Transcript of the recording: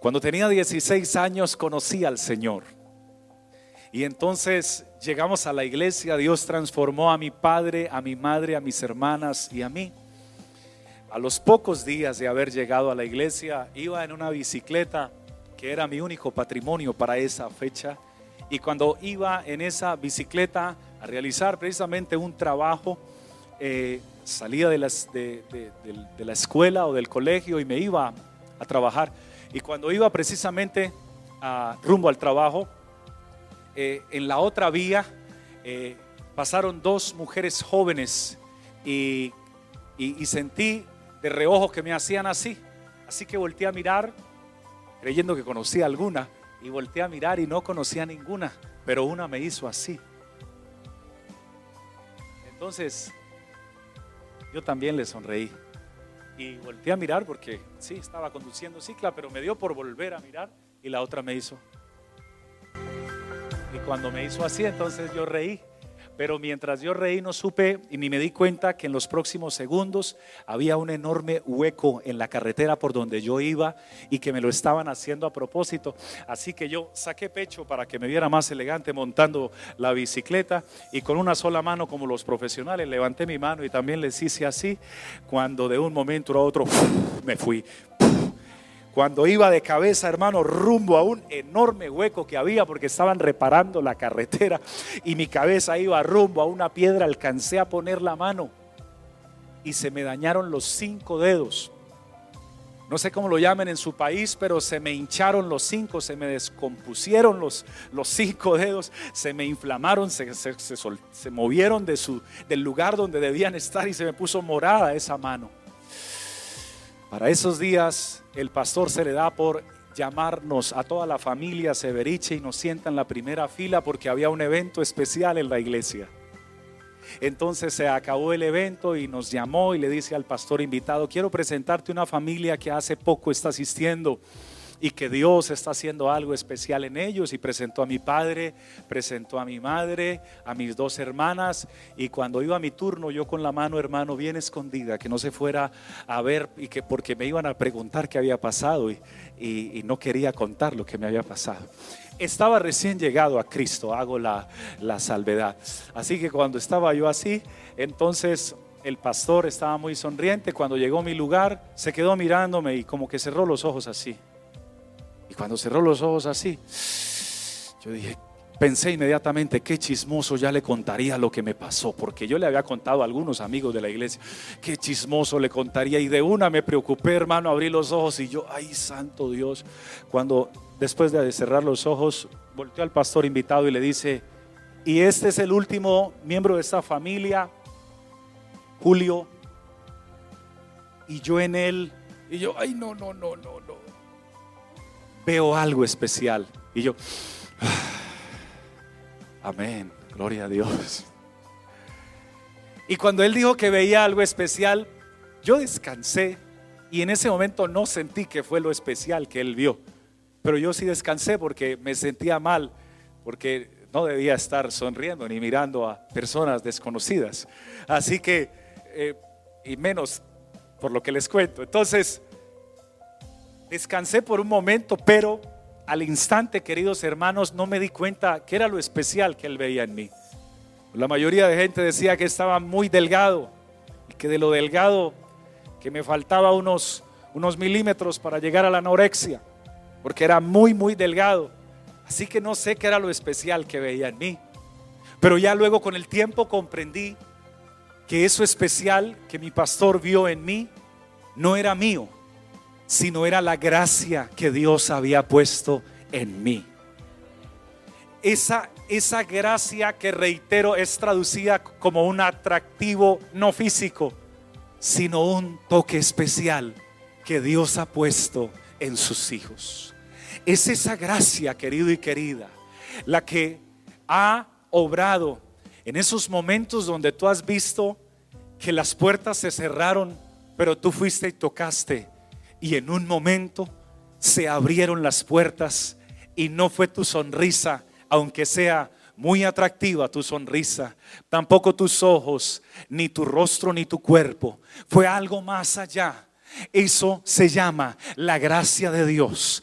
Cuando tenía 16 años conocí al Señor. Y entonces llegamos a la iglesia, Dios transformó a mi padre, a mi madre, a mis hermanas y a mí. A los pocos días de haber llegado a la iglesia, iba en una bicicleta que era mi único patrimonio para esa fecha. Y cuando iba en esa bicicleta a realizar precisamente un trabajo, eh, salía de, la escuela o del colegio y me iba a trabajar. Y cuando iba precisamente a, rumbo al trabajo, eh, en la otra vía eh, pasaron dos mujeres jóvenes y, y sentí de reojo que me hacían así. Así que volteé a mirar, creyendo que conocía alguna, y volteé a mirar y no conocía ninguna, pero una me hizo así. Entonces, yo también le sonreí. Y volteé a mirar porque sí, estaba conduciendo cicla, pero me dio por volver a mirar y la otra me hizo. Y cuando me hizo así, entonces yo reí. Pero mientras yo reí no supe y ni me di cuenta que en los próximos segundos había un enorme hueco en la carretera por donde yo iba y que me lo estaban haciendo a propósito. Así que yo saqué pecho para que me viera más elegante montando la bicicleta y con una sola mano como los profesionales levanté mi mano y también les hice así. Cuando de un momento a otro me fui cuando iba de cabeza, hermano, rumbo a un enorme hueco que había porque estaban reparando la carretera y mi cabeza iba rumbo a una piedra, alcancé a poner la mano y se me dañaron los cinco dedos. No sé cómo lo llamen en su país, pero se me hincharon los cinco, se me descompusieron los, los cinco dedos, se me inflamaron, se, se movieron de su, del lugar donde debían estar y se me puso morada esa mano. Para esos días el pastor se le da por llamarnos a toda la familia Severiche y nos sienta en la primera fila porque había un evento especial en la iglesia. Entonces se acabó el evento y nos llamó y le dice al pastor invitado, quiero presentarte una familia que hace poco está asistiendo y que Dios está haciendo algo especial en ellos y presentó a mi padre, presentó a mi madre, a mis dos hermanas y cuando iba a mi turno yo con la mano hermano bien escondida, que no se fuera a ver y que porque me iban a preguntar qué había pasado y, y, no quería contar lo que me había pasado. Estaba recién llegado a Cristo, hago la, la salvedad. Así que cuando estaba yo así, entonces el pastor estaba muy sonriente. Cuando llegó a mi lugar, se quedó mirándome y como que cerró los ojos así. Y cuando cerró los ojos así, yo dije, pensé inmediatamente, qué chismoso ya le contaría lo que me pasó, porque yo le había contado a algunos amigos de la iglesia, qué chismoso le contaría. Y de una me preocupé, hermano, abrí los ojos y yo, ay, santo Dios, cuando después de cerrar los ojos, volteó al pastor invitado y le dice, y este es el último miembro de esta familia, Julio, y yo en él, y yo, ay, no, no, no, no, no veo algo especial. Y yo, amén, gloria a Dios. Y cuando él dijo que veía algo especial, yo descansé y en ese momento no sentí que fue lo especial que él vio. Pero yo sí descansé porque me sentía mal, porque no debía estar sonriendo ni mirando a personas desconocidas. Así que, eh, y menos por lo que les cuento. Entonces, Descansé por un momento, pero al instante, queridos hermanos, no me di cuenta que era lo especial que él veía en mí. La mayoría de gente decía que estaba muy delgado y que de lo delgado que me faltaba unos, unos milímetros para llegar a la anorexia, porque era muy, muy delgado. Así que no sé qué era lo especial que veía en mí. Pero ya luego con el tiempo comprendí que eso especial que mi pastor vio en mí no era mío, sino era la gracia que Dios había puesto en mí. Esa, esa gracia que reitero es traducida como un atractivo no físico, sino un toque especial que Dios ha puesto en sus hijos. Es esa gracia, querido y querida, la que ha obrado en esos momentos donde tú has visto que las puertas se cerraron, pero tú fuiste y tocaste y en un momento se abrieron las puertas y no fue tu sonrisa, aunque sea muy atractiva tu sonrisa, tampoco tus ojos, ni tu rostro, ni tu cuerpo. Fue algo más allá. Eso se llama la gracia de Dios.